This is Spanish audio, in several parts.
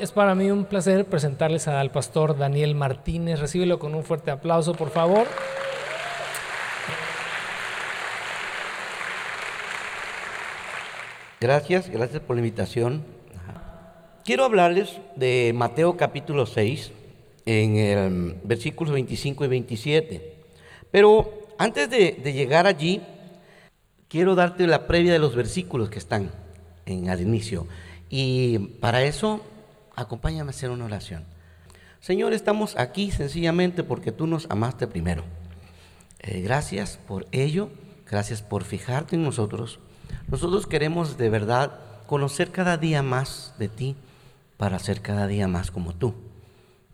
Es para mí un placer presentarles al pastor Daniel Martínez. Recíbelo con un fuerte aplauso, por favor. Gracias, gracias por la invitación. Quiero hablarles de Mateo capítulo 6, en el versículos 25 y 27. Pero antes de, de llegar allí, quiero darte la previa de los versículos que están en, al inicio. Y para eso, acompáñame a hacer una oración. Señor, estamos aquí sencillamente porque tú nos amaste primero. Eh, gracias por ello, gracias por fijarte en nosotros. Nosotros queremos de verdad conocer cada día más de ti para ser cada día más como tú,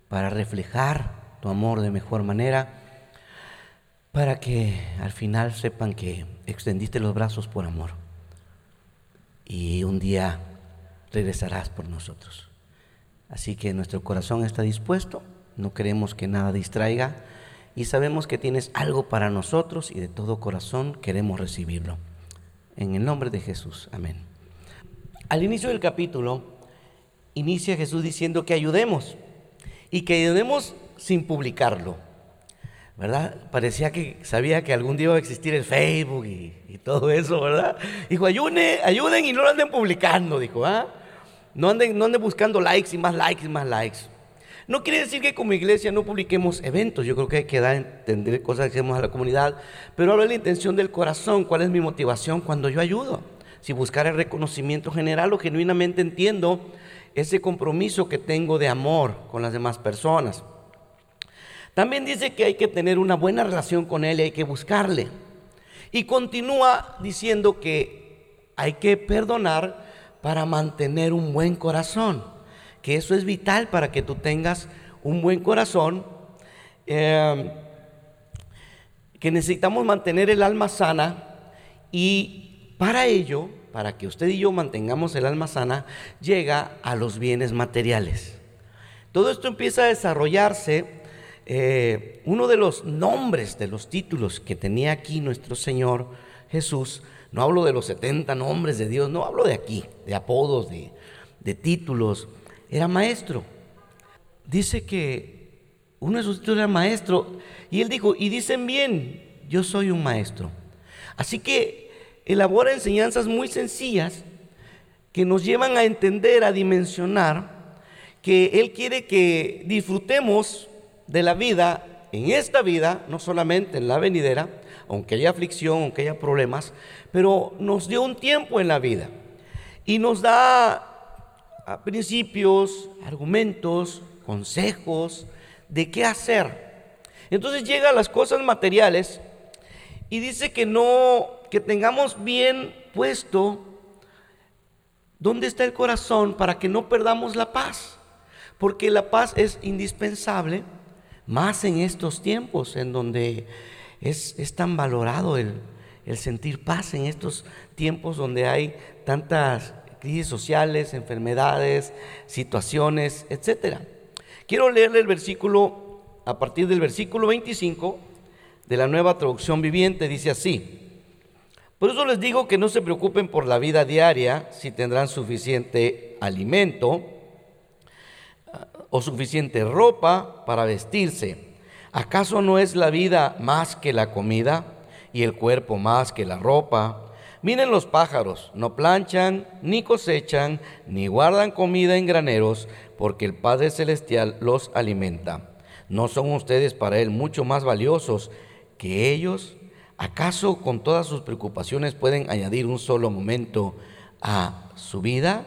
para reflejar tu amor de mejor manera, para que al final sepan que extendiste los brazos por amor y un día regresarás por nosotros. Así que nuestro corazón está dispuesto, no queremos que nada distraiga y sabemos que tienes algo para nosotros y de todo corazón queremos recibirlo. En el nombre de Jesús, amén. Al inicio del capítulo, inicia Jesús diciendo que ayudemos y que ayudemos sin publicarlo. ¿verdad? Parecía que sabía que algún día iba a existir el Facebook y, todo eso, ¿verdad? Dijo, ayune, ayuden y no lo anden publicando, dijo, ¿ah? No anden, no anden buscando likes y más likes y más likes. No quiere decir que como iglesia no publiquemos eventos, yo creo que hay que dar a entender cosas que hacemos a la comunidad, pero habla de la intención del corazón, cuál es mi motivación cuando yo ayudo. Si buscar el reconocimiento general o genuinamente entiendo ese compromiso que tengo de amor con las demás personas. También dice que hay que tener una buena relación con Él y hay que buscarle. Y continúa diciendo que hay que perdonar para mantener un buen corazón, que eso es vital para que tú tengas un buen corazón, em, que necesitamos mantener el alma sana y para ello, para que usted y yo mantengamos el alma sana, llega a los bienes materiales. Todo esto empieza a desarrollarse eh, uno de los nombres, de los títulos que tenía aquí nuestro Señor Jesús, no hablo de los 70 nombres de Dios, no hablo de aquí, de apodos, de, de títulos, era maestro. Dice que uno de sus títulos era maestro, y él dijo, y dicen bien, yo soy un maestro. Así que elabora enseñanzas muy sencillas que nos llevan a entender, a dimensionar, que Él quiere que disfrutemos de la vida, en esta vida, no solamente en la venidera, aunque haya aflicción, aunque haya problemas, pero nos dio un tiempo en la vida y nos da ah, principios, argumentos, consejos de qué hacer. Entonces llega a las cosas materiales y dice que no, que tengamos bien puesto dónde está el corazón para que no perdamos la paz, porque la paz es indispensable más en estos tiempos en donde es, tan valorado el, el sentir paz, en estos tiempos donde hay tantas crisis sociales, enfermedades, situaciones, etc. Quiero leerle el versículo, a partir del versículo 25 de la nueva traducción viviente, dice así. Por eso les digo que no se preocupen por la vida diaria, si tendrán suficiente alimento o suficiente ropa para vestirse. ¿Acaso no es la vida más que la comida y el cuerpo más que la ropa? Miren los pájaros, no planchan, ni cosechan, ni guardan comida en graneros, porque el Padre Celestial los alimenta. ¿No son ustedes para Él mucho más valiosos que ellos? ¿Acaso con todas sus preocupaciones pueden añadir un solo momento a su vida?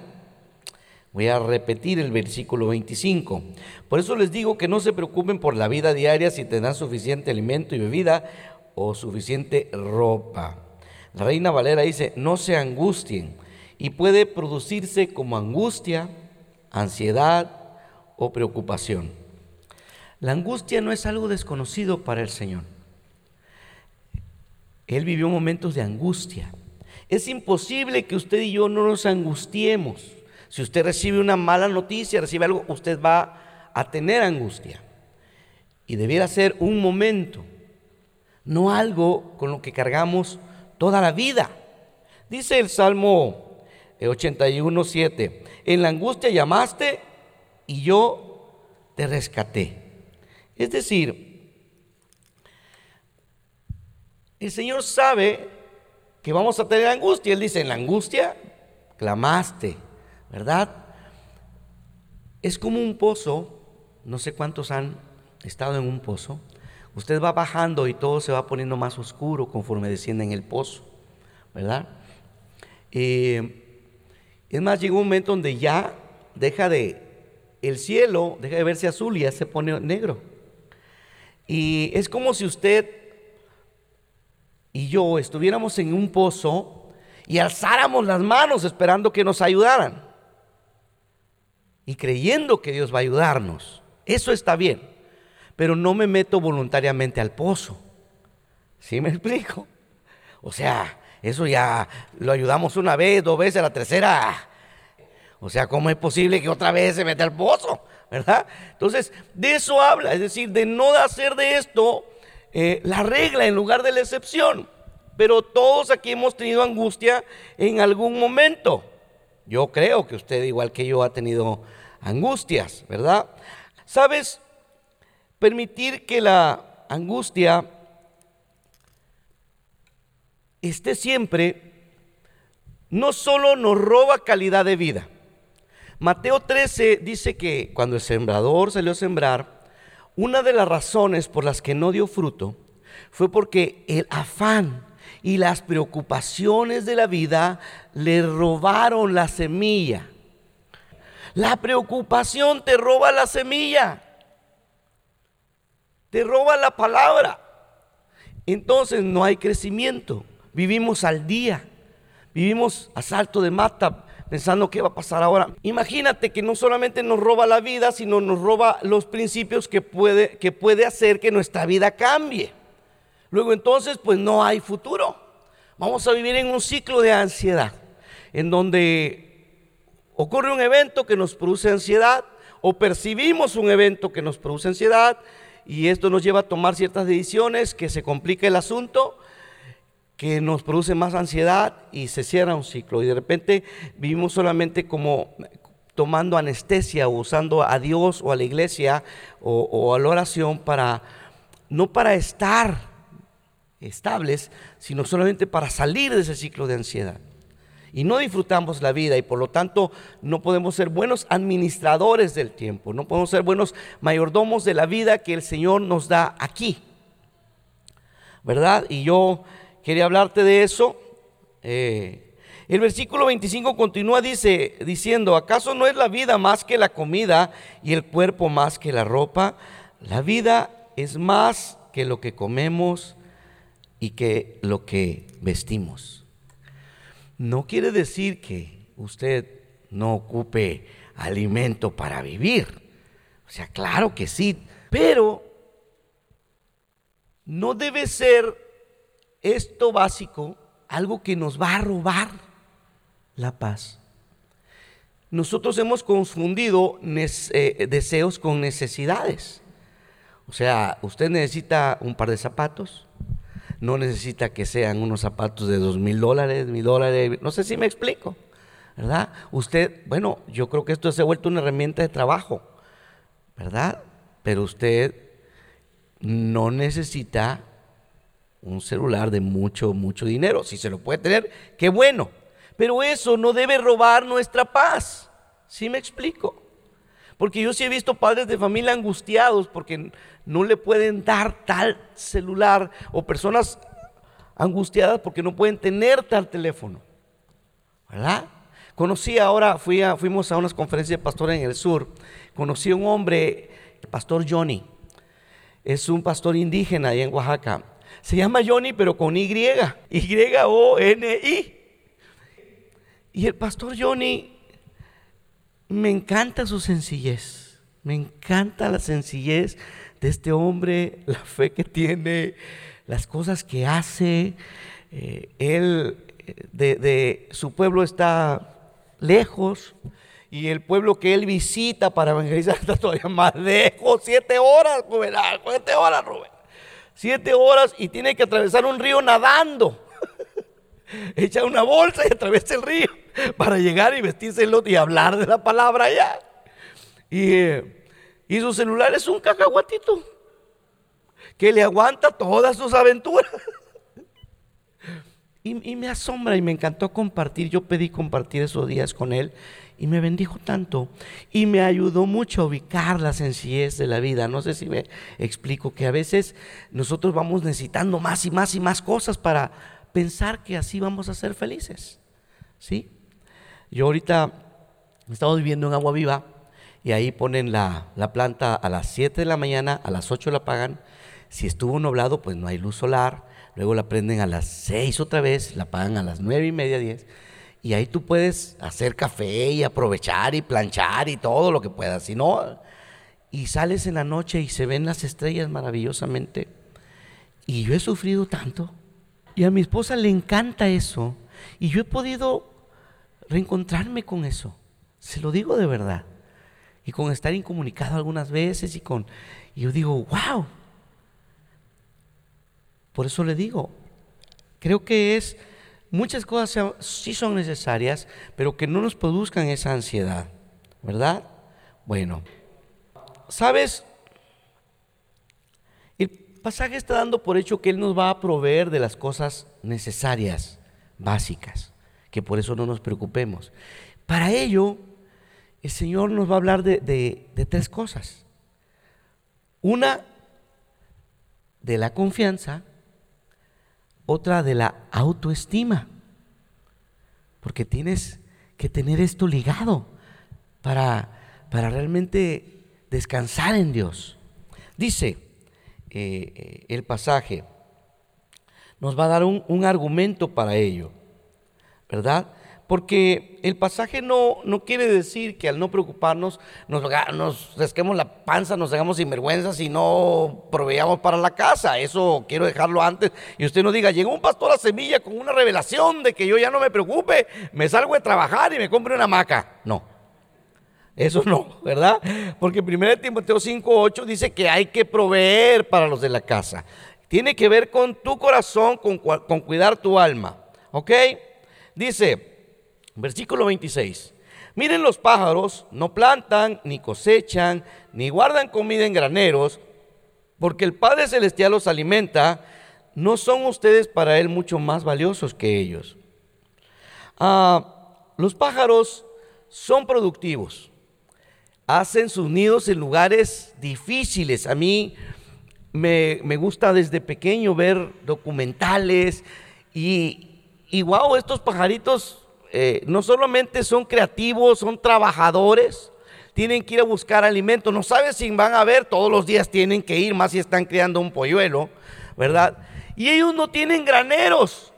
Voy a repetir el versículo 25. Por eso les digo que no se preocupen por la vida diaria si tendrán suficiente alimento y bebida o suficiente ropa. La reina Valera dice, no se angustien y puede producirse como angustia, ansiedad o preocupación. La angustia no es algo desconocido para el Señor. Él vivió momentos de angustia. Es imposible que usted y yo no nos angustiemos. Si usted recibe una mala noticia, recibe algo, usted va a tener angustia. Y debiera ser un momento, no algo con lo que cargamos toda la vida. Dice el Salmo 81, 7. En la angustia llamaste y yo te rescaté. Es decir, el Señor sabe que vamos a tener angustia. Él dice, en la angustia clamaste, ¿verdad? Es como un pozo, no sé cuántos han estado en un pozo. Usted va bajando y todo se va poniendo más oscuro conforme desciende en el pozo, ¿verdad? Eh, es más, llega un momento donde ya deja de, el cielo deja de verse azul y ya se pone negro. Y es como si usted y yo estuviéramos en un pozo y alzáramos las manos esperando que nos ayudaran. Y creyendo que Dios va a ayudarnos. Eso está bien. Pero no me meto voluntariamente al pozo. ¿Sí me explico? O sea, eso ya lo ayudamos una vez, dos veces, la tercera. O sea, ¿cómo es posible que otra vez se meta al pozo? ¿verdad? Entonces, de eso habla, es decir, de no hacer de esto eh, la regla en lugar de la excepción. Pero todos aquí hemos tenido angustia en algún momento. Yo creo que usted, igual que yo, ha tenido angustias, ¿verdad? ¿Sabes? Permitir que la angustia esté siempre no solo nos roba calidad de vida, Mateo 13 dice que cuando el sembrador salió a sembrar, una de las razones por las que no dio fruto fue porque el afán y las preocupaciones de la vida le robaron la semilla. La preocupación te roba la semilla, te roba la palabra. Entonces no hay crecimiento, vivimos al día, vivimos a salto de mata, pensando qué va a pasar ahora. Imagínate que no solamente nos roba la vida, sino nos roba los principios que puede, que puede hacer que nuestra vida cambie. Luego entonces, pues no hay futuro. Vamos a vivir en un ciclo de ansiedad, en donde ocurre un evento que nos produce ansiedad o percibimos un evento que nos produce ansiedad y esto nos lleva a tomar ciertas decisiones que se complica el asunto que nos produce más ansiedad y se cierra un ciclo. Y de repente vivimos solamente como tomando anestesia o usando a Dios o a la iglesia o, a la oración para, no para estar estables, sino solamente para salir de ese ciclo de ansiedad. Y no disfrutamos la vida y por lo tanto no podemos ser buenos administradores del tiempo, no podemos ser buenos mayordomos de la vida que el Señor nos da aquí. ¿Verdad? Y yo Quería hablarte de eso. Eh, el versículo 25 continúa dice, diciendo, ¿acaso no es la vida más que la comida y el cuerpo más que la ropa? La vida es más que lo que comemos y que lo que vestimos. No quiere decir que usted no ocupe alimento para vivir. O sea, claro que sí, pero no debe ser esto básico, algo que nos va a robar la paz. Nosotros hemos confundido eh, deseos con necesidades. O sea, usted necesita un par de zapatos, no necesita que sean unos zapatos de dos mil dólares, mil dólares, no sé si me explico, ¿verdad? Usted, bueno, yo creo que esto se ha vuelto una herramienta de trabajo, ¿verdad? Pero usted no necesita un celular de mucho, mucho dinero. Si se lo puede tener, qué bueno. Pero eso no debe robar nuestra paz. ¿Sí me explico? Porque yo sí he visto padres de familia angustiados porque no le pueden dar tal celular o personas angustiadas porque no pueden tener tal teléfono. ¿Verdad? Conocí ahora, fuimos a unas conferencias de pastores en el sur. Conocí a un hombre, el pastor Johnny. Es un pastor indígena ahí en Oaxaca. Se llama Johnny, pero con Y. Y-O-N-I. Y el pastor Johnny, me encanta su sencillez. Me encanta la sencillez de este hombre, la fe que tiene, las cosas que hace. Eh, él de, su pueblo está lejos y el pueblo que él visita para evangelizar está todavía más lejos. Siete horas, Rubén. Siete horas, Rubén siete horas y tiene que atravesar un río nadando. Echa una bolsa y atraviesa el río. para llegar y vestirse y hablar de la palabra allá. Y, y su celular es un cacahuatito que le aguanta todas sus aventuras. Y, me asombra y me encantó compartir. Yo pedí compartir esos días con él y me bendijo tanto. Y me ayudó mucho a ubicar la sencillez de la vida. No sé si me explico que a veces nosotros vamos necesitando más y más y más cosas para pensar que así vamos a ser felices. ¿Sí? Yo ahorita he estado viviendo en Agua Viva y ahí ponen la, la planta a las 7 de la mañana, a las 8 la apagan. Si estuvo nublado, pues no hay luz solar luego la prenden a las 6 otra vez, la pagan a las nueve y media, 10. Y ahí tú puedes hacer café y aprovechar y planchar y todo lo que puedas. Si no, y sales en la noche y se ven las estrellas maravillosamente. Y yo he sufrido tanto. Y a mi esposa le encanta eso. Y yo he podido reencontrarme con eso. Se lo digo de verdad. Y con estar incomunicado algunas veces y con... Y yo digo, wow, por eso le digo, creo que es, muchas cosas sí son necesarias, pero que no nos produzcan esa ansiedad, ¿verdad? Bueno, ¿sabes? El pasaje está dando por hecho que Él nos va a proveer de las cosas necesarias, básicas, que por eso no nos preocupemos. Para ello, el Señor nos va a hablar de, de tres cosas. Una, de la confianza, otra de la autoestima. Porque tienes que tener esto ligado para, para realmente descansar en Dios. Dice eh, eh, el pasaje, nos va a dar un, un argumento para ello, ¿verdad? Porque el pasaje no, no quiere decir que al no preocuparnos nos, nos resquemos la panza, nos hagamos sinvergüenzas y no proveamos para la casa. Eso quiero dejarlo antes. Y usted no diga, llegó un pastor a Semilla con una revelación de que yo ya no me preocupe, me salgo de trabajar y me compre una hamaca. No. Eso no, ¿verdad? Porque 1 Timoteo 5.8 dice que hay que proveer para los de la casa. Tiene que ver con tu corazón, con, con cuidar tu alma. ¿Ok? Dice, Versículo 26. Miren los pájaros, no plantan, ni cosechan, ni guardan comida en graneros, porque el Padre Celestial los alimenta, ¿no son ustedes para Él mucho más valiosos que ellos? Ah, los pájaros son productivos, hacen sus nidos en lugares difíciles. A mí me, me gusta desde pequeño ver documentales y, y wow, estos pajaritos eh, no solamente son creativos, son trabajadores, tienen que ir a buscar alimento, no saben si van a ver, todos los días tienen que ir, más si están criando un polluelo, ¿verdad? Y ellos no tienen graneros,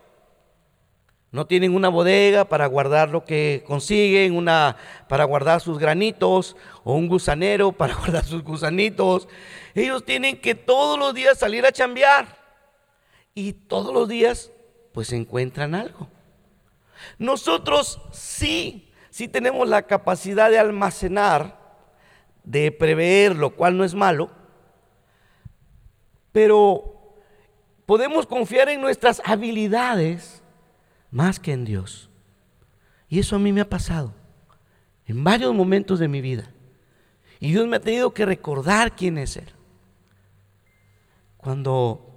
no tienen una bodega para guardar lo que consiguen, una para guardar sus granitos o un gusanero para guardar sus gusanitos. Ellos tienen que todos los días salir a chambear y todos los días pues encuentran algo. Nosotros sí, sí tenemos la capacidad de almacenar, de prever, lo cual no es malo, pero podemos confiar en nuestras habilidades más que en Dios. Y eso a mí me ha pasado en varios momentos de mi vida. Y Dios me ha tenido que recordar quién es Él. Cuando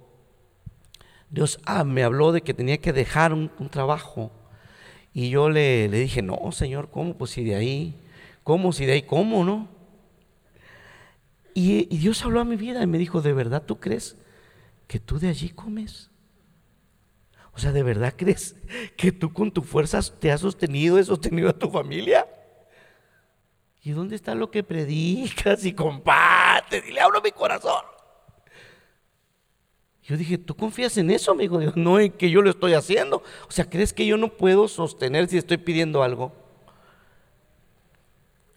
Dios ah, me habló de que tenía que dejar un, trabajo y yo le, dije, no, Señor, ¿cómo? Pues si de ahí, ¿cómo? Si de ahí, ¿cómo? ¿No? Y, Dios habló a mi vida y me dijo, ¿de verdad tú crees que tú de allí comes? O sea, ¿de verdad crees que tú con tus fuerzas te has sostenido, has sostenido a tu familia? ¿Y dónde está lo que predicas y compartes? Y le hablo a mi corazón. Yo dije, ¿tú confías en eso, amigo? No en que yo lo estoy haciendo. O sea, ¿crees que yo no puedo sostener si estoy pidiendo algo?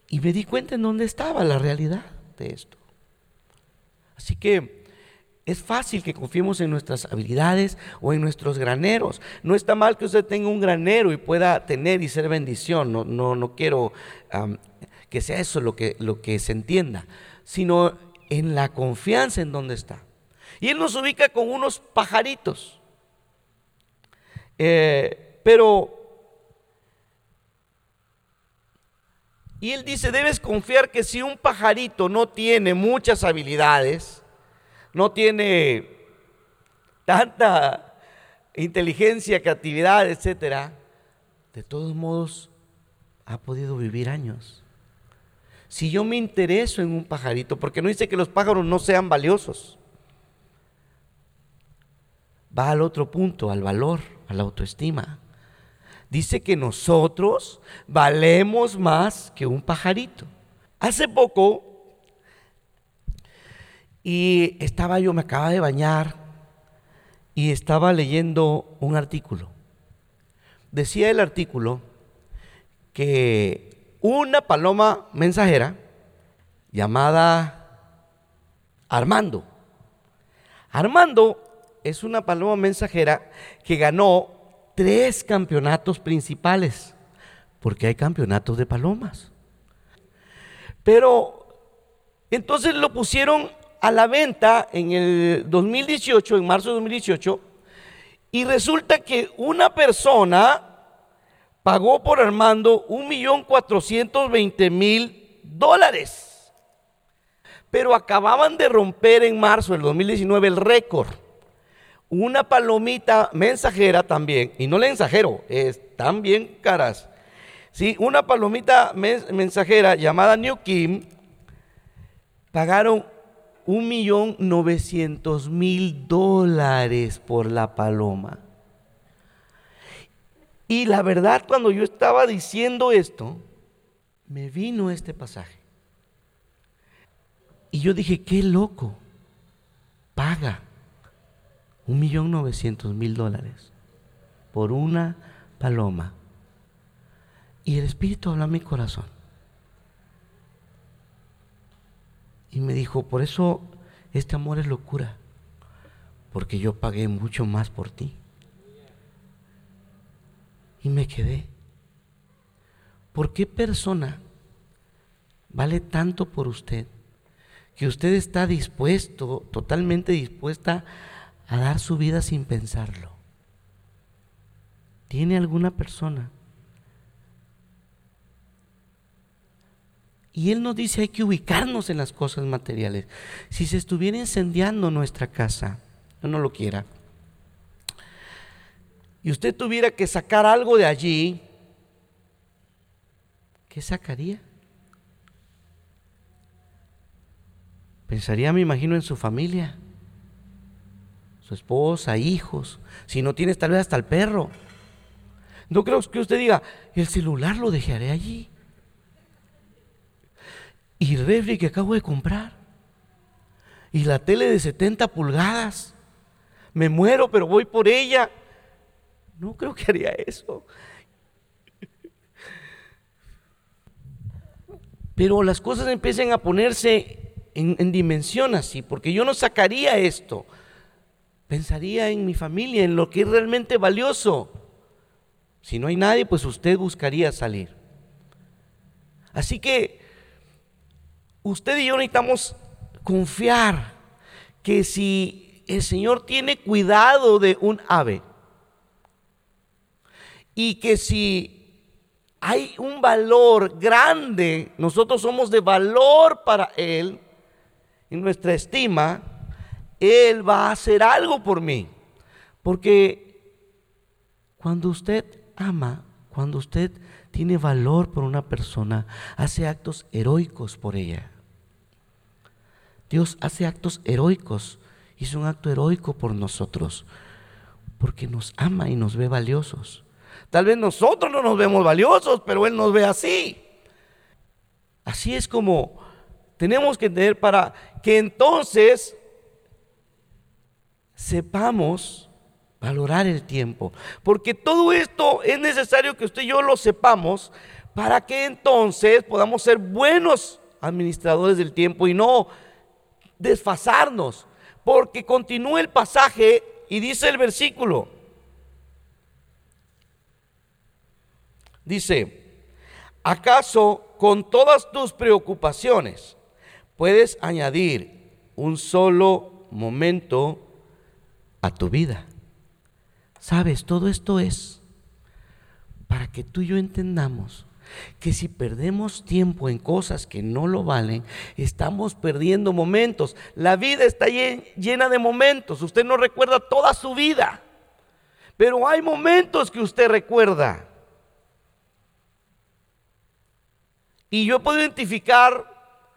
Y me di cuenta en dónde estaba la realidad de esto. Así que es fácil que confiemos en nuestras habilidades o en nuestros graneros. No está mal que usted tenga un granero y pueda tener y ser bendición. No, no, no quiero que sea eso lo que, lo que se entienda, sino en la confianza en donde está. Y Él nos ubica con unos pajaritos. Eh, pero Y él dice, debes confiar que si un pajarito no tiene muchas habilidades, no tiene tanta inteligencia, creatividad, etcétera, de todos modos ha podido vivir años. Si yo me intereso en un pajarito, porque no dice que los pájaros no sean valiosos, va al otro punto, al valor, a la autoestima. Dice que nosotros valemos más que un pajarito. Hace poco, y estaba yo, me acaba de bañar, y estaba leyendo un artículo. Decía el artículo que una paloma mensajera llamada Armando, Armando es una paloma mensajera que ganó tres campeonatos principales, porque hay campeonatos de palomas. Pero entonces lo pusieron a la venta en el 2018, en marzo de 2018, y resulta que una persona pagó por Armando un millón cuatrocientos veinte mil dólares. Pero acababan de romper en marzo del 2019 el récord una palomita mensajera también, y no mensajero, están bien caras. Sí, una palomita mensajera llamada New Kim pagaron un millón novecientos mil dólares por la paloma. Y la verdad, cuando yo estaba diciendo esto, me vino este pasaje. Y yo dije, qué loco, paga un millón novecientos mil dólares por una paloma. Y el Espíritu habló a mi corazón. Y me dijo, por eso este amor es locura, porque yo pagué mucho más por ti. Y me quedé. ¿Por qué persona vale tanto por usted que usted está dispuesto, totalmente dispuesta a dar su vida sin pensarlo. ¿Tiene alguna persona? Y Él nos dice hay que ubicarnos en las cosas materiales. Si se estuviera incendiando nuestra casa, yo no lo quiera, y usted tuviera que sacar algo de allí, ¿qué sacaría? Pensaría, me imagino, en su familia su esposa, hijos, si no tienes tal vez hasta el perro. No creo que usted diga, el celular lo dejaré allí. Y el refri que acabo de comprar. Y la tele de 70 pulgadas. Me muero, pero voy por ella. No creo que haría eso. Pero las cosas empiezan a ponerse en, en dimensión así, porque yo no sacaría esto pensaría en mi familia, en lo que es realmente valioso. Si no hay nadie, pues usted buscaría salir. Así que usted y yo necesitamos confiar que si el Señor tiene cuidado de un ave y que si hay un valor grande, nosotros somos de valor para Él, en nuestra estima, él va a hacer algo por mí. Porque cuando usted ama, cuando usted tiene valor por una persona, hace actos heroicos por ella. Dios hace actos heroicos. Hizo un acto heroico por nosotros. Porque nos ama y nos ve valiosos. Tal vez nosotros no nos vemos valiosos, pero Él nos ve así. Así es como tenemos que tener para que entonces sepamos valorar el tiempo. Porque todo esto es necesario que usted y yo lo sepamos para que entonces podamos ser buenos administradores del tiempo y no desfasarnos. Porque continúa el pasaje y dice el versículo. Dice, ¿acaso con todas tus preocupaciones puedes añadir un solo momento a tu vida. Sabes, todo esto es para que tú y yo entendamos que si perdemos tiempo en cosas que no lo valen, estamos perdiendo momentos. La vida está llena de momentos. Usted no recuerda toda su vida, pero hay momentos que usted recuerda. Y yo puedo identificar,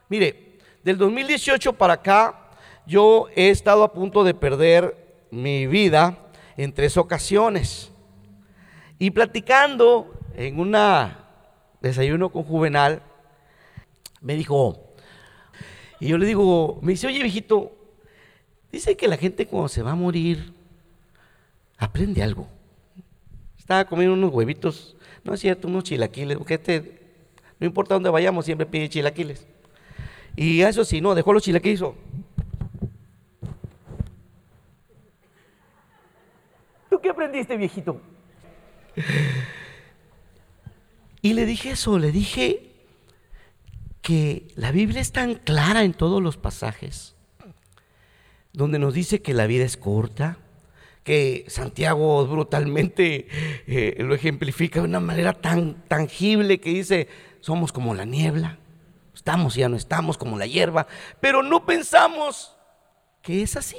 mire, del 2018 para acá, yo he estado a punto de perder mi vida en tres ocasiones. Y platicando en una desayuno con Juvenal, me dijo, y yo le digo, me dice, oye viejito, dice que la gente cuando se va a morir aprende algo. Estaba comiendo unos huevitos, no es cierto, unos chilaquiles, porque este, no importa dónde vayamos, siempre pide chilaquiles. Y eso sí, no, dejó los chilaquiles. Qué aprendiste, viejito? Y le dije eso, le dije que la Biblia es tan clara en todos los pasajes, donde nos dice que la vida es corta, que Santiago brutalmente eh, lo ejemplifica de una manera tan tangible que dice, somos como la niebla, estamos y ya no estamos como la hierba, pero no pensamos que es así.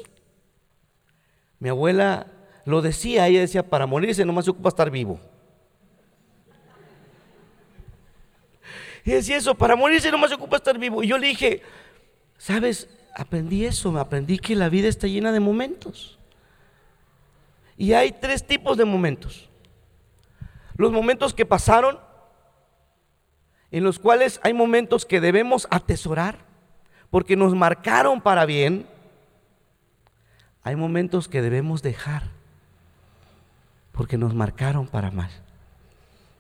Mi abuela lo decía, ella decía, para morirse nomás se ocupa estar vivo. Y decía eso, para morirse nomás se ocupa estar vivo. Y yo le dije, ¿sabes? Aprendí eso, aprendí que la vida está llena de momentos. Y hay tres tipos de momentos. Los momentos que pasaron, en los cuales hay momentos que debemos atesorar, porque nos marcaron para bien. Hay momentos que debemos dejar, porque nos marcaron para mal.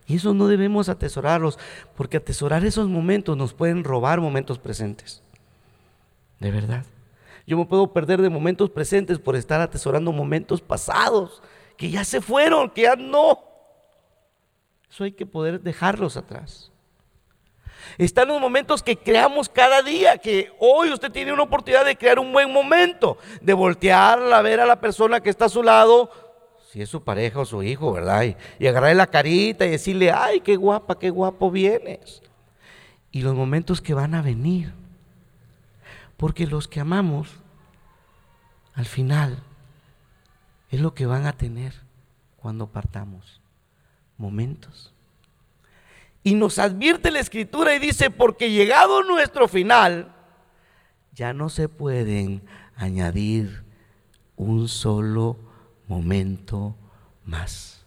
Y eso no debemos atesorarlos, porque atesorar esos momentos nos pueden robar momentos presentes. De verdad. Yo me puedo perder de momentos presentes por estar atesorando momentos pasados, que ya se fueron, que ya no. Eso hay que poder dejarlos atrás. Están los momentos que creamos cada día, que hoy usted tiene una oportunidad de crear un buen momento, de voltear a ver a la persona que está a su lado si es su pareja o su hijo, ¿verdad? Y, agarrarle la carita y decirle, ay, qué guapa, qué guapo vienes. Y los momentos que van a venir. Porque los que amamos, al final, es lo que van a tener cuando partamos. Momentos. Y nos advierte la escritura y dice, porque llegado nuestro final, ya no se pueden añadir un solo momento más.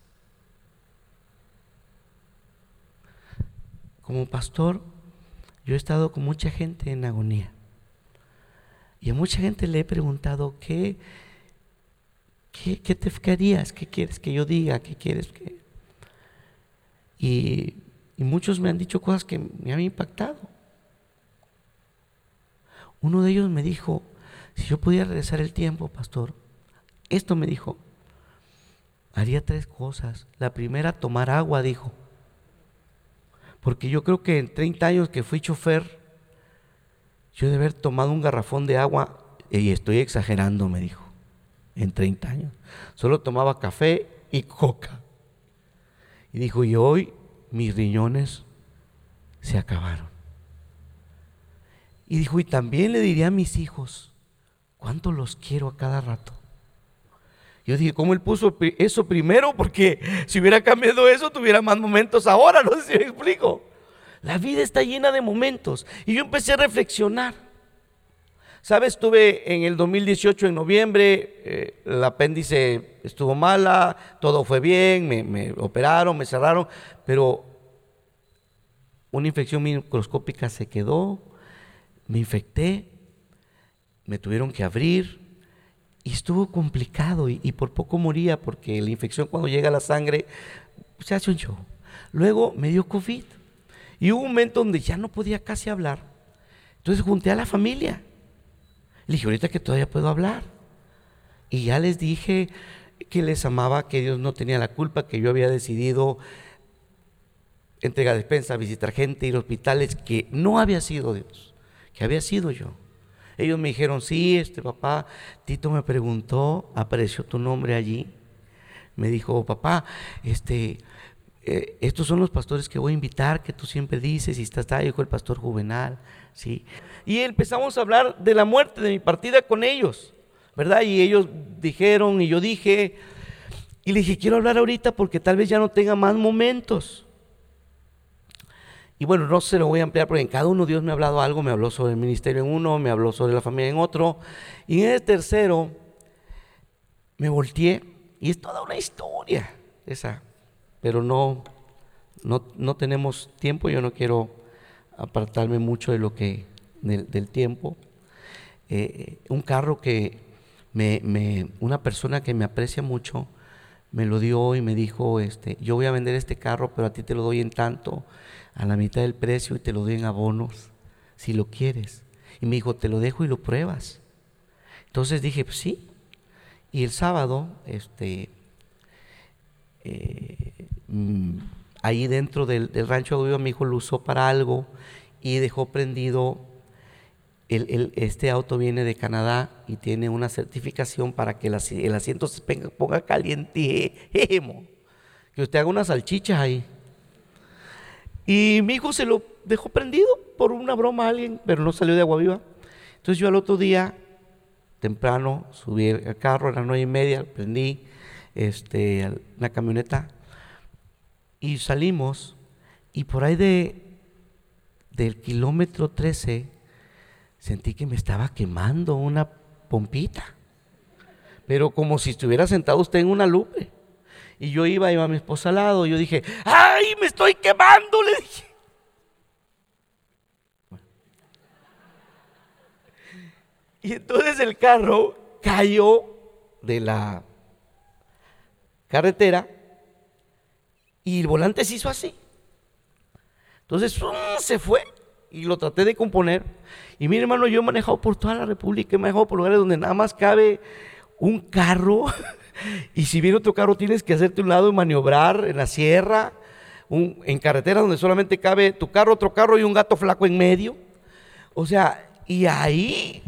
Como pastor, yo he estado con mucha gente en agonía. Y a mucha gente le he preguntado, ¿qué, qué, qué te querías? ¿Qué quieres que yo diga? ¿Qué quieres que...? Y, y muchos me han dicho cosas que me han impactado. Uno de ellos me dijo, si yo pudiera regresar el tiempo, pastor, esto me dijo, haría tres cosas. La primera, tomar agua, dijo. Porque yo creo que en 30 años que fui chofer, yo de haber tomado un garrafón de agua, y estoy exagerando, me dijo, en 30 años. Solo tomaba café y coca. Y dijo, y hoy mis riñones se acabaron. Y dijo, y también le diría a mis hijos, cuánto los quiero a cada rato. Yo dije, ¿cómo él puso eso primero? Porque si hubiera cambiado eso, tuviera más momentos ahora, no sé si me explico. La vida está llena de momentos. Y yo empecé a reflexionar. Sabes, estuve en el 2018, en noviembre, eh, el apéndice estuvo mala, todo fue bien, me, me operaron, me cerraron, pero una infección microscópica se quedó, me infecté, me tuvieron que abrir, y estuvo complicado y, por poco moría porque la infección cuando llega a la sangre se hace un show. Luego me dio COVID y hubo un momento donde ya no podía casi hablar. Entonces junté a la familia. Le dije, ahorita que todavía puedo hablar. Y ya les dije que les amaba, que Dios no tenía la culpa, que yo había decidido entregar despensa, visitar gente, ir a hospitales, que no había sido Dios, que había sido yo. Ellos me dijeron, sí, este papá, Tito me preguntó, apareció tu nombre allí. Me dijo, papá, este, eh, estos son los pastores que voy a invitar, que tú siempre dices, y está, está, dijo el pastor Juvenal, ¿sí? Y empezamos a hablar de la muerte, de mi partida con ellos, ¿verdad? Y ellos dijeron, y yo dije, y le dije, quiero hablar ahorita porque tal vez ya no tenga más momentos. Y bueno, no se lo voy a ampliar porque en cada uno Dios me ha hablado algo, me habló sobre el ministerio en uno, me habló sobre la familia en otro, y en el tercero me volteé y es toda una historia esa, pero no, no, tenemos tiempo, yo no quiero apartarme mucho de lo que, del, tiempo. Eh, un carro que me, una persona que me aprecia mucho me lo dio y me dijo, este, yo voy a vender este carro, pero a ti te lo doy en tanto, a la mitad del precio y te lo doy en abonos, si lo quieres. Y me dijo, te lo dejo y lo pruebas. Entonces dije, pues sí. Y el sábado, este, eh, mm, ahí dentro del, rancho de mi hijo lo usó para algo y dejó prendido. Este auto viene de Canadá y tiene una certificación para que el, asiento se ponga, caliente. Que usted haga unas salchichas ahí. Y mi hijo se lo dejó prendido por una broma a alguien, pero no salió de agua viva. Entonces yo al otro día, temprano, subí el carro a las nueve y media, prendí este, una camioneta y salimos y por ahí de del kilómetro 13 sentí que me estaba quemando una pompita. Pero como si estuviera sentado usted en una lupe. Y yo iba, iba a mi esposa al lado, yo dije, ¡ay, me estoy quemando! Le dije. Y entonces el carro cayó de la carretera y el volante se hizo así. Entonces se fue y lo traté de componer. Y mi hermano, yo he manejado por toda la República, he manejado por lugares donde nada más cabe un carro. y si viene otro carro, tienes que hacerte un lado y maniobrar en la sierra, en carretera donde solamente cabe tu carro, otro carro y un gato flaco en medio. O sea, y ahí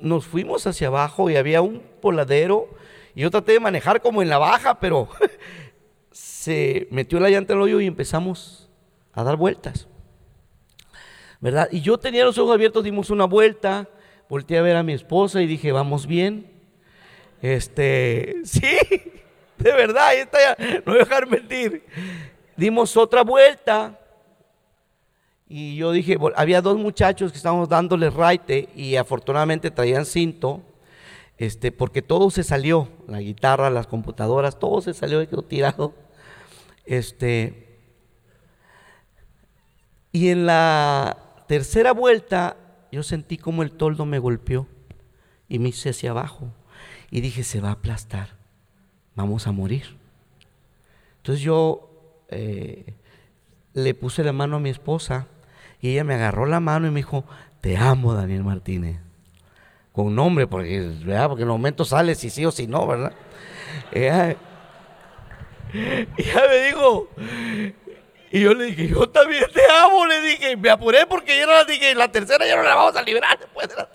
nos fuimos hacia abajo y había un poladero y yo traté de manejar como en la baja, pero se metió la llanta el hoyo y empezamos a dar vueltas. ¿Verdad? Y yo tenía los ojos abiertos, dimos una vuelta, volteé a ver a mi esposa y dije, vamos bien. Este, sí, de verdad, está ya, no voy a dejar mentir. Dimos otra vuelta y yo dije, había dos muchachos que estábamos dándoles raite y afortunadamente traían cinto este, porque todo se salió, la guitarra, las computadoras, todo se salió y quedó tirado. Este, y en la tercera vuelta yo sentí como el toldo me golpeó y me hice hacia abajo. Y dije, se va a aplastar, vamos a morir. Entonces yo eh, le puse la mano a mi esposa y ella me agarró la mano y me dijo, te amo, Daniel Martínez con nombre, porque, porque en el momento sale si sí o si no, ¿verdad? Ella, me dijo, y yo le dije, yo también te amo, le dije, me apuré porque yo no la dije, la tercera ya no la vamos a liberar después de la...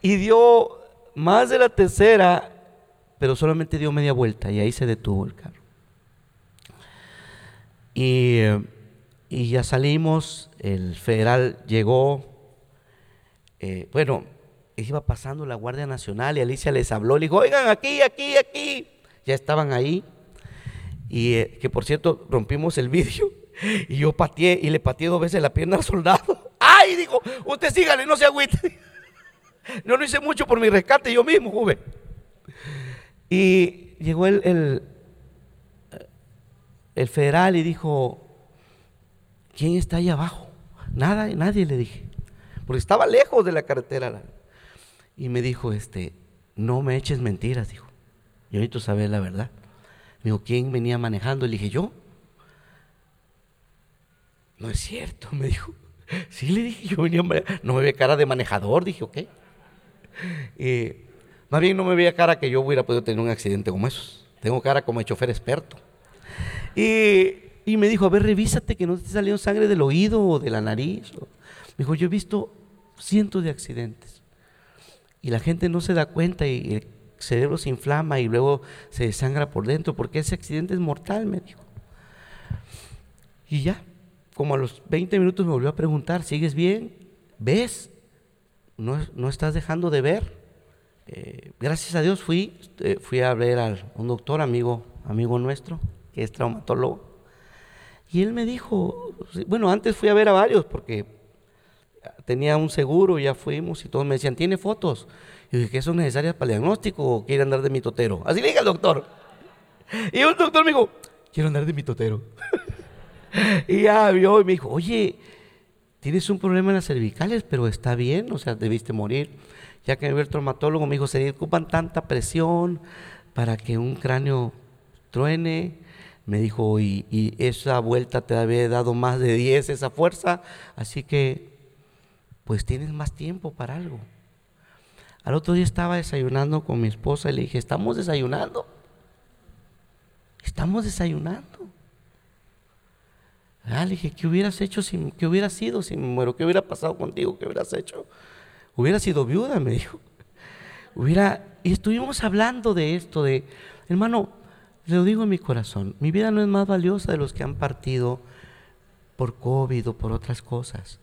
Y dio más de la tercera, pero solamente dio media vuelta y ahí se detuvo el carro. Y, y ya salimos, el federal llegó, eh, bueno, iba pasando la Guardia Nacional y Alicia les habló, le dijo, oigan, aquí, aquí, aquí. Ya estaban ahí. Y eh, que por cierto, rompimos el vidrio y yo pateé y le pateé dos veces la pierna al soldado. ¡Ay! Dijo, usted sígale, no se agüite. No lo hice mucho por mi rescate yo mismo, joven. Y llegó el, el, el federal y dijo, ¿quién está ahí abajo? Nada, nadie le dije. Porque estaba lejos de la carretera. Y me dijo, este, no me eches mentiras, dijo. Yo necesito saber la verdad. Me dijo, ¿quién venía manejando? Le dije, yo. No es cierto, me dijo. Sí, le dije, yo venía, no me ve cara de manejador, dije, ok. más bien no me veía cara que yo hubiera podido tener un accidente como esos. Tengo cara como de chofer experto. Y, y me dijo, a ver, revísate que no te salió sangre del oído o de la nariz. Me dijo, yo he visto cientos de accidentes y la gente no se da cuenta y cerebro se inflama y luego se desangra por dentro porque ese accidente es mortal, me dijo. Y ya, como a los 20 minutos me volvió a preguntar, ¿sigues bien? ¿Ves? ¿No, no estás dejando de ver? Eh, gracias a Dios fui, eh, fui a ver a un doctor amigo, amigo nuestro, que es traumatólogo. Y él me dijo, bueno, antes fui a ver a varios porque tenía un seguro, ya fuimos y todos me decían, ¿tiene fotos? Y dije, ¿qué son necesarias para el diagnóstico o quiere andar de mitotero? Así le dije al doctor. Y un doctor me dijo, quiero andar de mitotero. y ya vio y me dijo, oye, tienes un problema en las cervicales, pero está bien, o sea, debiste morir. Ya que me vio el traumatólogo, me dijo, se ocupan tanta presión para que un cráneo truene. Me dijo, y, y esa vuelta te había dado más de 10 esa fuerza, así que pues tienes más tiempo para algo. Al otro día estaba desayunando con mi esposa y le dije, estamos desayunando. Estamos desayunando. Ah, le dije, ¿qué hubieras hecho si, qué hubiera sido si me muero? ¿Qué hubiera pasado contigo? ¿Qué hubieras hecho? Hubiera sido viuda, me dijo. Hubiera, y estuvimos hablando de esto, de, hermano, le digo en mi corazón, mi vida no es más valiosa de los que han partido por COVID o por otras cosas.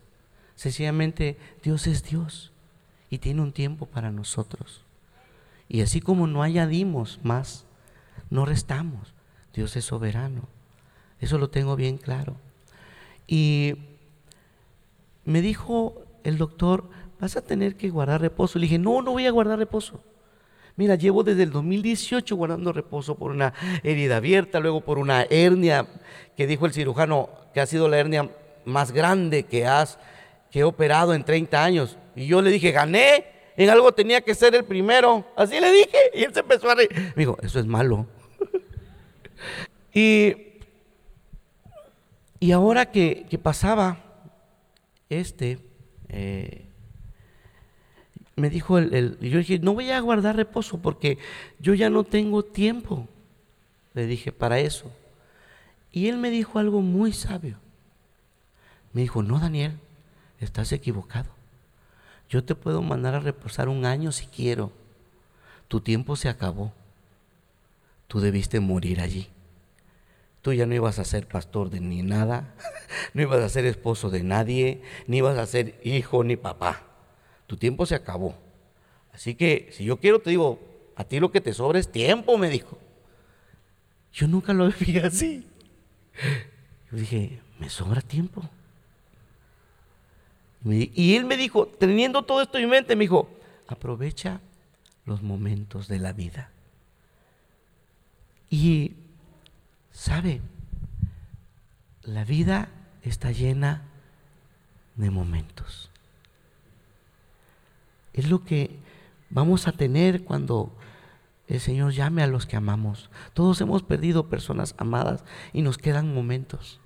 Sencillamente, Dios es Dios y tiene un tiempo para nosotros. Y así como no añadimos más, no restamos. Dios es soberano. Eso lo tengo bien claro. Y me dijo el doctor, vas a tener que guardar reposo. Le dije, no, no voy a guardar reposo. Mira, llevo desde el 2018 guardando reposo por una herida abierta, luego por una hernia que dijo el cirujano que ha sido la hernia más grande que has que he operado en 30 años. Y yo le dije, gané, en algo tenía que ser el primero. Así le dije. Y él se empezó a reír. Me dijo, eso es malo. y, y ahora que, pasaba este, eh, me dijo el, el, yo dije, no voy a guardar reposo porque yo ya no tengo tiempo. Le dije, para eso. Y él me dijo algo muy sabio. Me dijo, no, Daniel, estás equivocado. Yo te puedo mandar a reposar un año si quiero. Tu tiempo se acabó. Tú debiste morir allí. Tú ya no ibas a ser pastor de ni nada, no ibas a ser esposo de nadie, ni ibas a ser hijo ni papá. Tu tiempo se acabó. Así que si yo quiero, te digo, a ti lo que te sobra es tiempo, me dijo. Yo nunca lo vi así. Yo dije, me sobra tiempo. Y él me dijo, teniendo todo esto en mente, me dijo, aprovecha los momentos de la vida. Y, ¿sabe? La vida está llena de momentos. Es lo que vamos a tener cuando el Señor llame a los que amamos. Todos hemos perdido personas amadas y nos quedan momentos.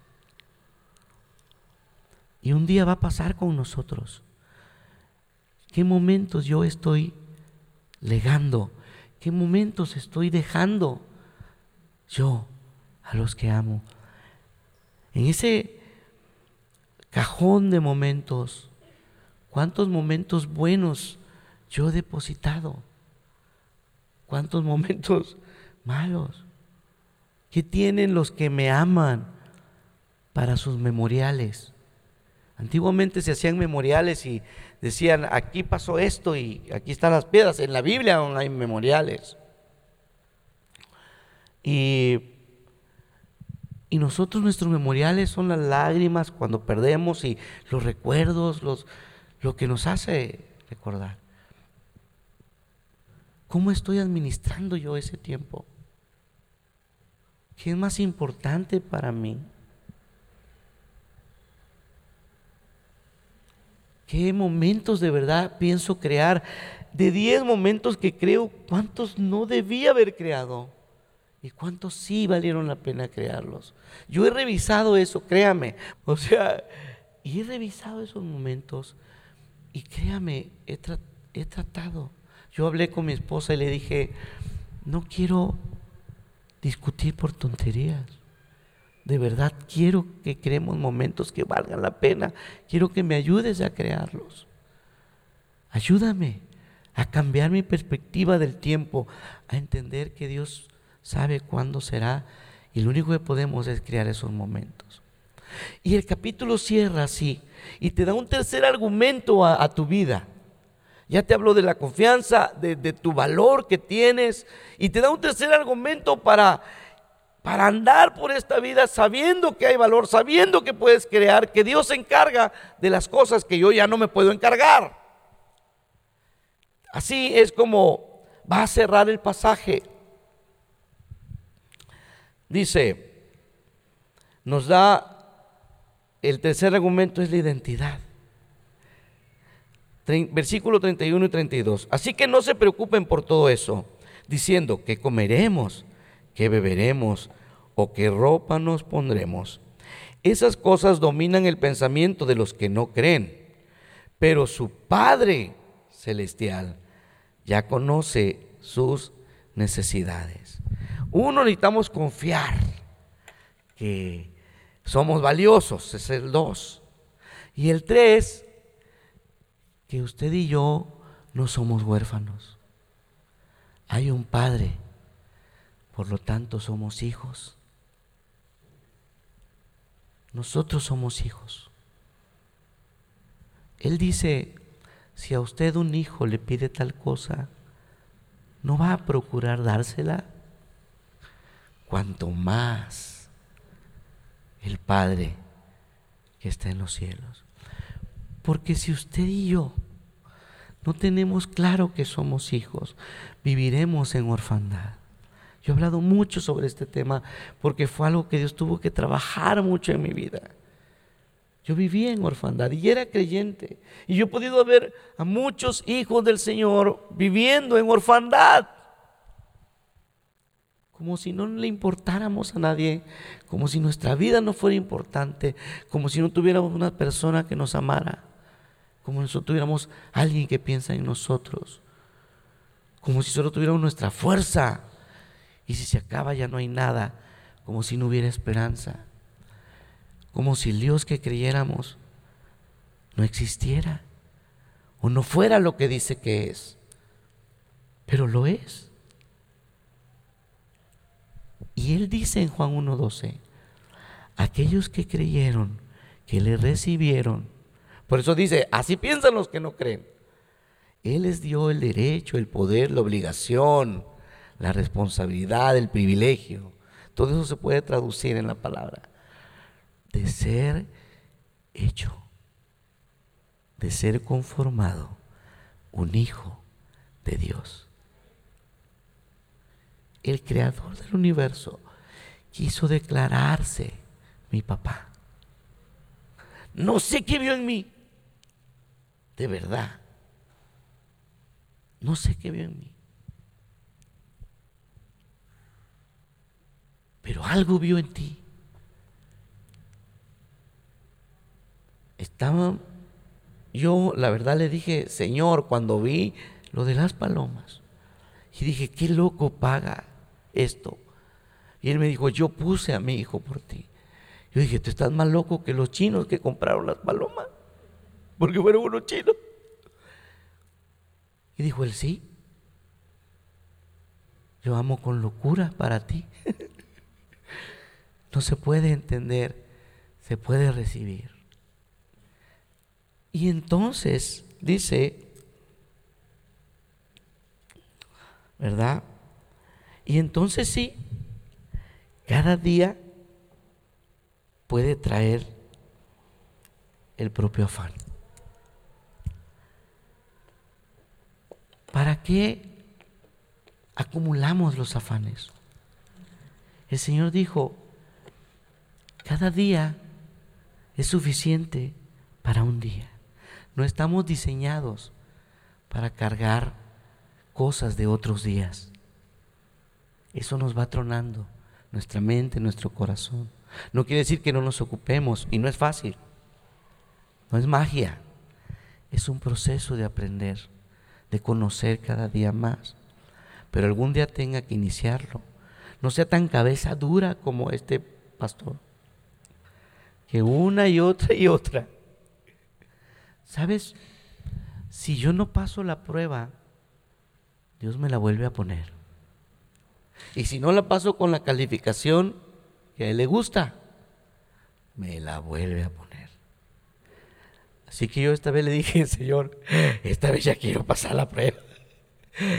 Y un día va a pasar con nosotros. ¿Qué momentos yo estoy legando? ¿Qué momentos estoy dejando yo a los que amo? En ese cajón de momentos, ¿cuántos momentos buenos yo he depositado? ¿Cuántos momentos malos? ¿Qué tienen los que me aman para sus memoriales? Antiguamente se hacían memoriales y decían, aquí pasó esto y aquí están las piedras. En la Biblia aún hay memoriales. Y, y nosotros nuestros memoriales son las lágrimas cuando perdemos y los recuerdos, los, lo que nos hace recordar. ¿Cómo estoy administrando yo ese tiempo? ¿Qué es más importante para mí? ¿Qué momentos de verdad pienso crear? De 10 momentos que creo, ¿cuántos no debía haber creado? ¿Y cuántos sí valieron la pena crearlos? Yo he revisado eso, créame. O sea, y he revisado esos momentos y créame, he, he tratado. Yo hablé con mi esposa y le dije, no quiero discutir por tonterías. De verdad quiero que creemos momentos que valgan la pena. Quiero que me ayudes a crearlos. Ayúdame a cambiar mi perspectiva del tiempo, a entender que Dios sabe cuándo será y lo único que podemos es crear esos momentos. Y el capítulo cierra así y te da un tercer argumento a, tu vida. Ya te habló de la confianza, de, tu valor que tienes y te da un tercer argumento para, para andar por esta vida sabiendo que hay valor, sabiendo que puedes crear, que Dios se encarga de las cosas que yo ya no me puedo encargar. Así es como va a cerrar el pasaje. Dice, nos da el tercer argumento es la identidad. Versículo 31 y 32. Así que no se preocupen por todo eso, diciendo que comeremos, que beberemos o qué ropa nos pondremos. Esas cosas dominan el pensamiento de los que no creen, pero su Padre Celestial ya conoce sus necesidades. Uno necesitamos confiar que somos valiosos, es el dos. Y el tres, que usted y yo no somos huérfanos. Hay un padre, por lo tanto somos hijos. Nosotros somos hijos. Él dice, si a usted un hijo le pide tal cosa, ¿no va a procurar dársela? Cuanto más el Padre que está en los cielos. Porque si usted y yo no tenemos claro que somos hijos, viviremos en orfandad. Yo he hablado mucho sobre este tema porque fue algo que Dios tuvo que trabajar mucho en mi vida. Yo vivía en orfandad y era creyente. Y yo he podido ver a muchos hijos del Señor viviendo en orfandad como si no le importáramos a nadie, como si nuestra vida no fuera importante, como si no tuviéramos una persona que nos amara, como si no tuviéramos alguien que piensa en nosotros, como si solo tuviéramos nuestra fuerza y si se acaba ya no hay nada, como si no hubiera esperanza, como si el Dios que creyéramos no existiera o no fuera lo que dice que es, pero lo es. Y él dice en Juan 1.12, aquellos que creyeron, que le recibieron, por eso dice, así piensan los que no creen. Él les dio el derecho, el poder, la obligación, la responsabilidad, el privilegio. Todo eso se puede traducir en la palabra. De ser hecho, de ser conformado, un hijo de Dios el creador del universo, quiso declararse mi papá. No sé qué vio en mí, de verdad. No sé qué vio en mí. Pero algo vio en ti. Estaba, yo la verdad le dije, Señor, cuando vi lo de las palomas, y dije, qué loco paga esto. Y él me dijo, yo puse a mi hijo por ti. Yo dije, tú estás más loco que los chinos que compraron las palomas, porque fueron unos chinos. Y dijo él, sí, yo amo con locura para ti. no se puede entender, se puede recibir. Y entonces dice, ¿verdad? Y entonces sí, cada día puede traer el propio afán. ¿Para qué acumulamos los afanes? El Señor dijo, cada día es suficiente para un día. No estamos diseñados para cargar cosas de otros días. Eso nos va tronando nuestra mente, nuestro corazón. No quiere decir que no nos ocupemos y no es fácil. No es magia. Es un proceso de aprender, de conocer cada día más. Pero algún día tenga que iniciarlo. No sea tan cabeza dura como este pastor. Que una y otra y otra. ¿Sabes? Si yo no paso la prueba, Dios me la vuelve a poner. Y si no la paso con la calificación que a él le gusta, me la vuelve a poner. Así que yo esta vez le dije, Señor, esta vez ya quiero pasar la prueba.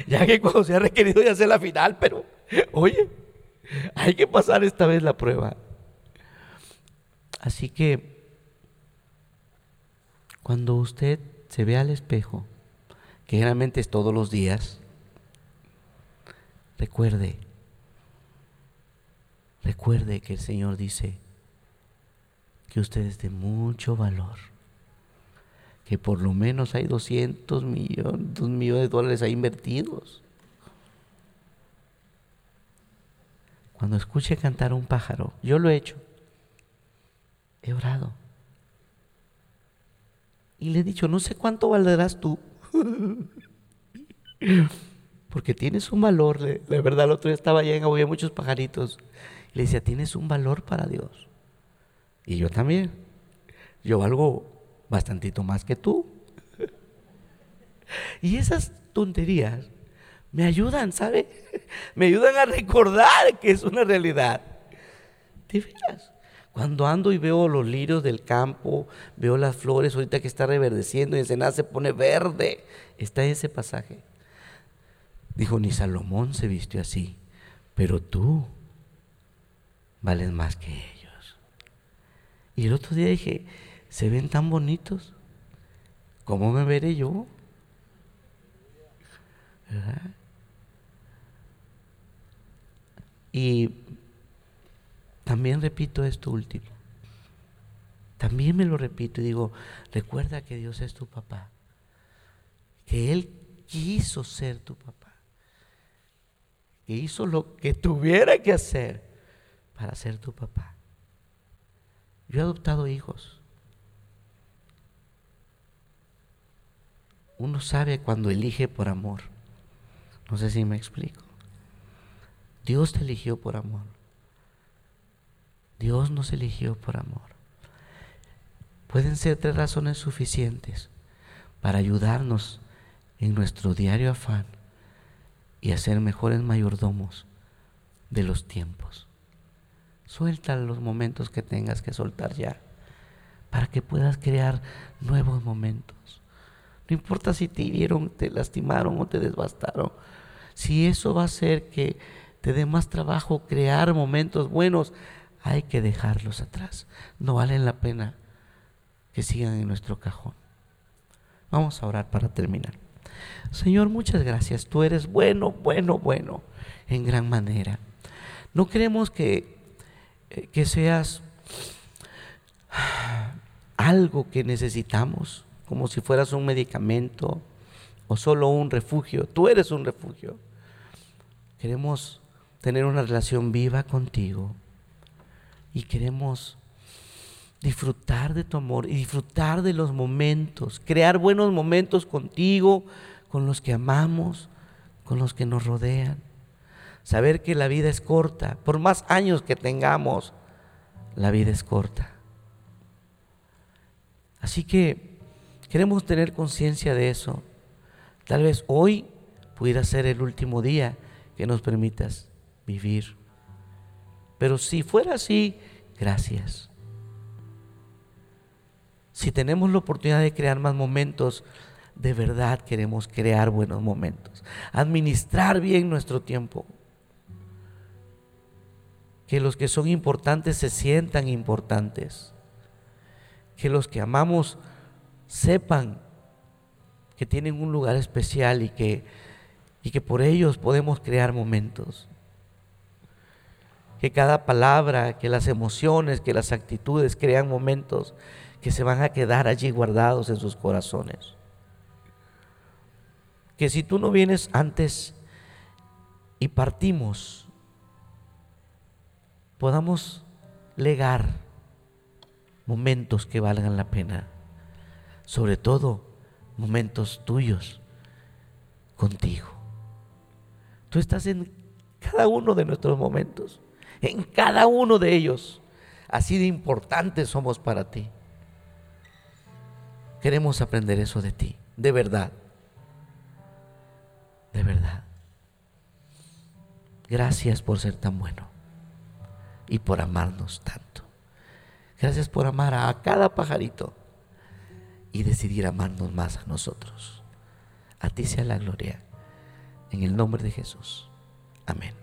Ya que cuando se ha requerido ya hacer la final, pero oye, hay que pasar esta vez la prueba. Así que cuando usted se ve al espejo, que generalmente es todos los días, recuerde, recuerde que el Señor dice que usted es de mucho valor, que por lo menos hay 200 millones, 2 millones de dólares ahí invertidos. Cuando escuche cantar a un pájaro, yo lo he hecho, he orado. Y le he dicho, no sé cuánto valdrás tú. Porque tienes un valor. La verdad, el otro día estaba allá en había muchos pajaritos. Le decía, tienes un valor para Dios. Y yo también. Yo valgo bastantito más que tú. Y esas tonterías me ayudan, ¿sabe? Me ayudan a recordar que es una realidad. ¿Te veras? Cuando ando y veo los lirios del campo, veo las flores ahorita que está reverdeciendo y Ensenada se pone verde, está ese pasaje. Dijo, ni Salomón se vistió así, pero tú vales más que ellos. Y el otro día dije, se ven tan bonitos, ¿cómo me veré yo? ¿Verdad? Y también repito esto último. También me lo repito y digo, recuerda que Dios es tu papá. Que Él quiso ser tu papá. Que hizo lo que tuviera que hacer para ser tu papá. Yo he adoptado hijos. Uno sabe cuando elige por amor. No sé si me explico. Dios te eligió por amor. Dios nos eligió por amor. Pueden ser tres razones suficientes para ayudarnos en nuestro diario afán y hacer mejores mayordomos de los tiempos. Suelta los momentos que tengas que soltar ya para que puedas crear nuevos momentos. No importa si te hirieron, te lastimaron o te desbastaron. Si eso va a hacer que te dé más trabajo crear momentos buenos, hay que dejarlos atrás. No valen la pena que sigan en nuestro cajón. Vamos a orar para terminar. Señor, muchas gracias. Tú eres bueno, bueno, bueno, en gran manera. No queremos que, eh, que seas algo que necesitamos, como si fueras un medicamento o solo un refugio. Tú eres un refugio. Queremos tener una relación viva contigo y queremos disfrutar de tu amor y disfrutar de los momentos, crear buenos momentos contigo, con los que amamos, con los que nos rodean. Saber que la vida es corta, por más años que tengamos, la vida es corta. Así que queremos tener conciencia de eso. Tal vez hoy pudiera ser el último día que nos permitas vivir. Pero si fuera así, gracias. Si tenemos la oportunidad de crear más momentos, de verdad queremos crear buenos momentos. Administrar bien nuestro tiempo. Que los que son importantes se sientan importantes. Que los que amamos sepan que tienen un lugar especial y que, y que por ellos podemos crear momentos que cada palabra, que las emociones, que las actitudes crean momentos que se van a quedar allí guardados en sus corazones. Que si tú no vienes antes y partimos, podamos legar momentos que valgan la pena, sobre todo momentos tuyos contigo. Tú estás en cada uno de nuestros momentos en cada uno de ellos. Así de importantes somos para ti. Queremos aprender eso de ti, de verdad. De verdad. Gracias por ser tan bueno y por amarnos tanto. Gracias por amar a cada pajarito y decidir amarnos más a nosotros. A ti sea la gloria. En el nombre de Jesús. Amén.